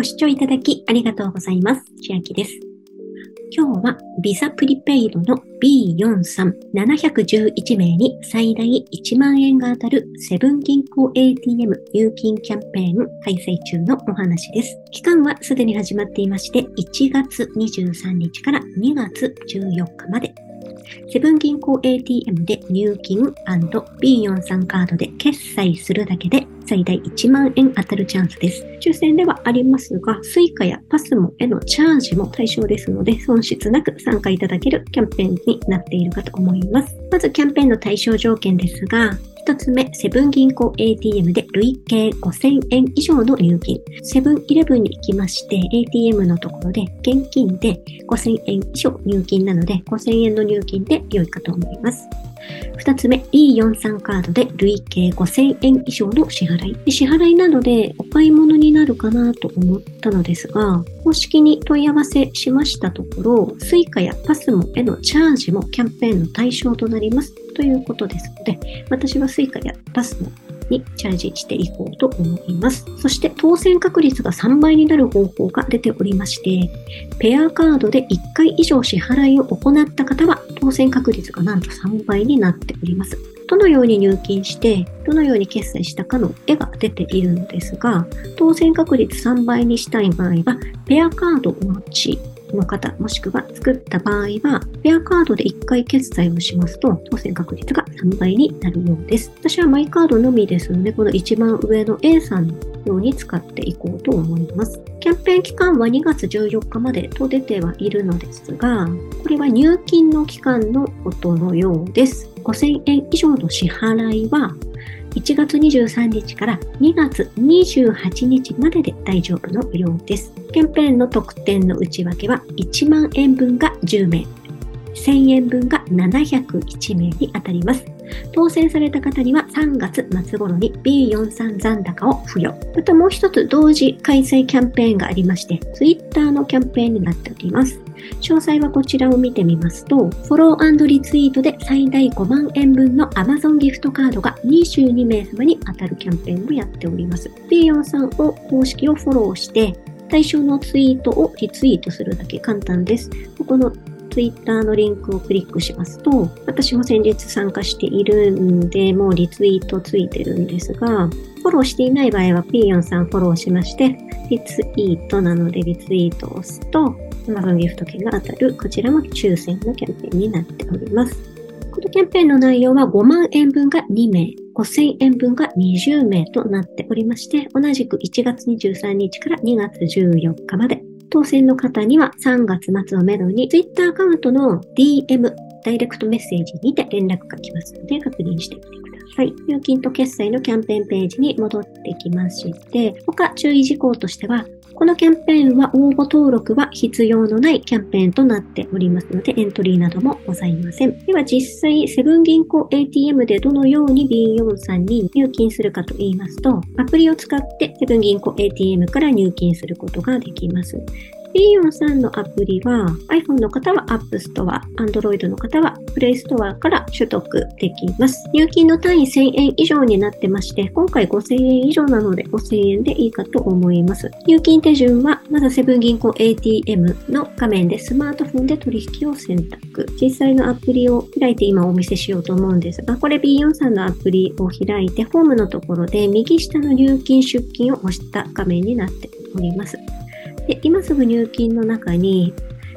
ご視聴いただきありがとうございます。千秋です。今日はビザプリペイドの B43711 名に最大1万円が当たるセブン銀行 ATM 入金キャンペーン開催中のお話です。期間はすでに始まっていまして1月23日から2月14日までセブン銀行 ATM で入金 &B43 カードで決済するだけで最大1万円当たるチャンスです。抽選ではありますが、Suica や PASMO へのチャージも対象ですので、損失なく参加いただけるキャンペーンになっているかと思います。まずキャンペーンの対象条件ですが、一つ目、セブン銀行 ATM で累計5000円以上の入金。セブンイレブンに行きまして、ATM のところで現金で5000円以上入金なので、5000円の入金で良いかと思います。二つ目、E43 カードで累計5000円以上の支払い。支払いなどでお買い物になるかなと思ったのですが、公式に問い合わせしましたところ、Suica や PASMO へのチャージもキャンペーンの対象となりますということですので、私は Suica や PASMO にチャージしていこうと思います。そして当選確率が3倍になる方法が出ておりまして、ペアカードで1回以上支払いを行った方は当選確率がなんと3倍になっております。どのように入金して、どのように決済したかの絵が出ているのですが、当選確率3倍にしたい場合は、ペアカードをお持ちの方、もしくは作った場合は、ペアカードで1回決済をしますと、当選確率が3倍になるようです。私はマイカードのみですので、この一番上の A さんのように使っていこうと思います。キャンペーン期間は2月14日までと出てはいるのですが、これは入金の期間のことのようです。5000円以上の支払いは1月23日から2月28日までで大丈夫のようです。キャンペーンの特典の内訳は1万円分が10名、1000円分が701名に当たります。当選された方には3月末頃に B43 残高を付与。またもう一つ同時開催キャンペーンがありまして、Twitter のキャンペーンになっております。詳細はこちらを見てみますと、フォローリツイートで最大5万円分の Amazon ギフトカードが22名様に当たるキャンペーンをやっております。B4 さんを公式をフォローして、対象のツイートをリツイートするだけ簡単です。ここの Twitter のリンクをクリックしますと、私も先日参加しているんで、もうリツイートついてるんですが、フォローしていない場合は P4 さんフォローしまして、リツイートなのでリツイートを押すと、Amazon ギフト券が当たる、こちらも抽選のキャンペーンになっております。このキャンペーンの内容は5万円分が2名、5000円分が20名となっておりまして、同じく1月23日から2月14日まで、当選の方には3月末をめどに Twitter アカウントの DM、ダイレクトメッセージにて連絡が来ますので確認してみてください。入金と決済のキャンペーンページに戻ってきまして、他注意事項としては、このキャンペーンは応募登録は必要のないキャンペーンとなっておりますので、エントリーなどもございません。では実際、セブン銀行 ATM でどのように B4 さんに入金するかと言いますと、アプリを使ってセブン銀行 ATM から入金することができます。B43 のアプリは iPhone の方は App Store、Android の方は Play Store から取得できます。入金の単位1000円以上になってまして、今回5000円以上なので5000円でいいかと思います。入金手順は、まずセブン銀行 ATM の画面でスマートフォンで取引を選択。実際のアプリを開いて今お見せしようと思うんですが、これ B43 のアプリを開いて、ホームのところで右下の入金出金を押した画面になっております。で今すぐ入金の中に、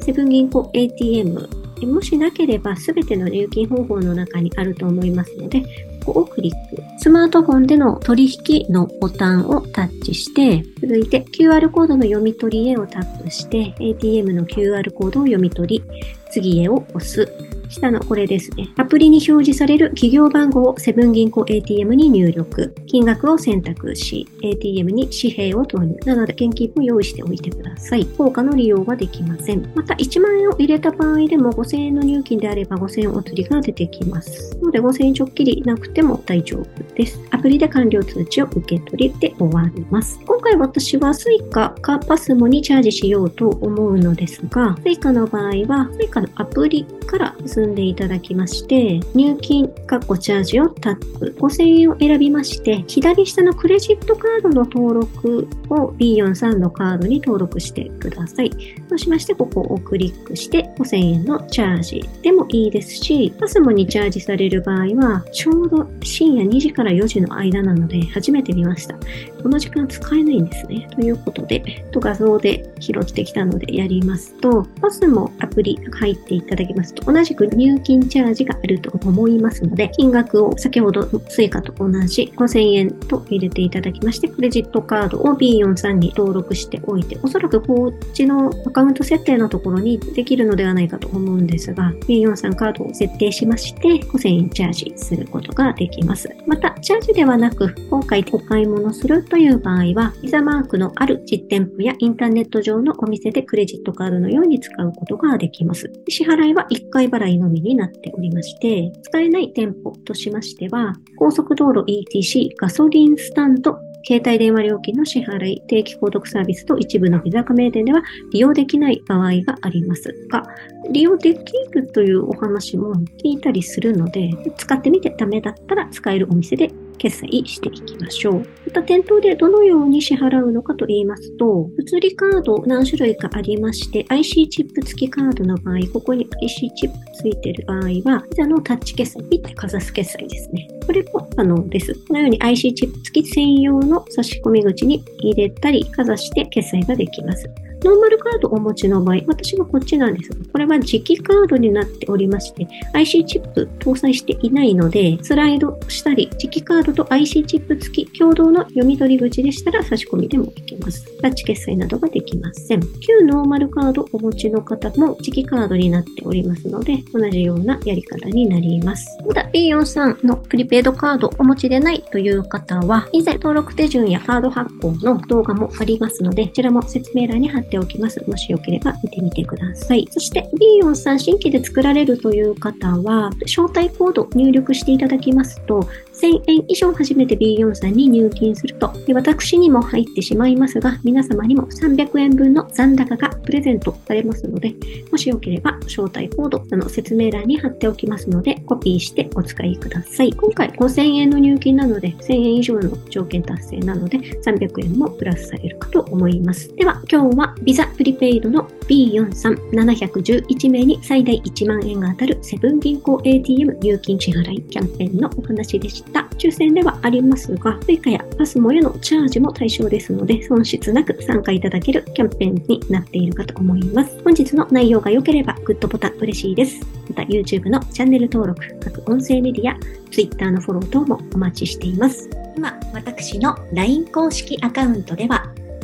セブン銀行 ATM、もしなければ全ての入金方法の中にあると思いますので、ここをクリック。スマートフォンでの取引のボタンをタッチして、続いて QR コードの読み取りへをタップして、ATM の QR コードを読み取り、次へを押す。下のこれですね。アプリに表示される企業番号をセブン銀行 ATM に入力。金額を選択し、ATM に紙幣を投入。なので、現金も用意しておいてください。効果の利用はできません。また、1万円を入れた場合でも5000円の入金であれば5000円お釣りが出てきます。ので、5000円直っきりなくても大丈夫です。アプリで完了通知を受け取りで終わります。今回私は Suica か PASMO にチャージしようと思うのですが、Suica の場合は Suica のアプリからス進んでいただきまして、入金、カッコチャージをタップ、5000円を選びまして、左下のクレジットカードの登録を B43 のカードに登録してください。そうしまして、ここをクリックして、5000円のチャージでもいいですし、パスモにチャージされる場合は、ちょうど深夜2時から4時の間なので、初めて見ました。この時間使えないんですね。ということで、と画像で拾ってきたのでやりますと、パスもアプリ入っていただきますと、同じく入金チャージがあると思いますので、金額を先ほどの Suica と同じ5000円と入れていただきまして、クレジットカードを B43 に登録しておいて、おそらくこっちのアカウント設定のところにできるのではないかと思うんですが、B43 カードを設定しまして、5000円チャージすることができます。また、チャージではなく、今回お買い物するという場合は、ビザマークのある実店舗やインターネット上のお店でクレジットカードのように使うことができます。支払いは1回払いのみになっておりまして、使えない店舗としましては、高速道路 ETC、ガソリンスタンド、携帯電話料金の支払い、定期購読サービスと一部のビザ加盟店では利用できない場合があります。が、利用できるというお話も聞いたりするので、使ってみてダメだったら使えるお店で決済していきましょう。また店頭でどのように支払うのかと言いますと、物理カード何種類かありまして、IC チップ付きカードの場合、ここに IC チップ付いてる場合は、ビザのタッチ決済、ピッてかざす決済ですね。これも可能です。このように IC チップ付き専用の差し込み口に入れたり、かざして決済ができます。ノーマルカードをお持ちの場合、私はこっちなんですが、これは磁気カードになっておりまして、IC チップ搭載していないので、スライドしたり、磁気カードと IC チップ付き共同の読み取り口でしたら差し込みでもいけます。タッチ決済などができません。旧ノーマルカードをお持ちの方も磁気カードになっておりますので、同じようなやり方になります。また B43 のプリペイドカードをお持ちでないという方は、以前登録手順やカード発行の動画もありますので、こちらも説明欄に貼ってておきます。もしよければ見てみてください。そして B43 新規で作られるという方は、招待コード入力していただきますと、1000円以上初めて B4 さんに入金すると、私にも入ってしまいますが、皆様にも300円分の残高がプレゼントされますので、もしよければ招待コードの説明欄に貼っておきますので、コピーしてお使いください。今回5000円の入金なので、1000円以上の条件達成なので、300円もプラスされるかと思います。では、今日はビザプリペイドの B43711 名に最大1万円が当たるセブン銀行 ATM 入金支払いキャンペーンのお話でした。抽選ではありますが、スイカやパスモへのチャージも対象ですので、損失なく参加いただけるキャンペーンになっているかと思います。本日の内容が良ければグッドボタン嬉しいです。また YouTube のチャンネル登録、各音声メディア、Twitter のフォロー等もお待ちしています。今、私の LINE 公式アカウントでは、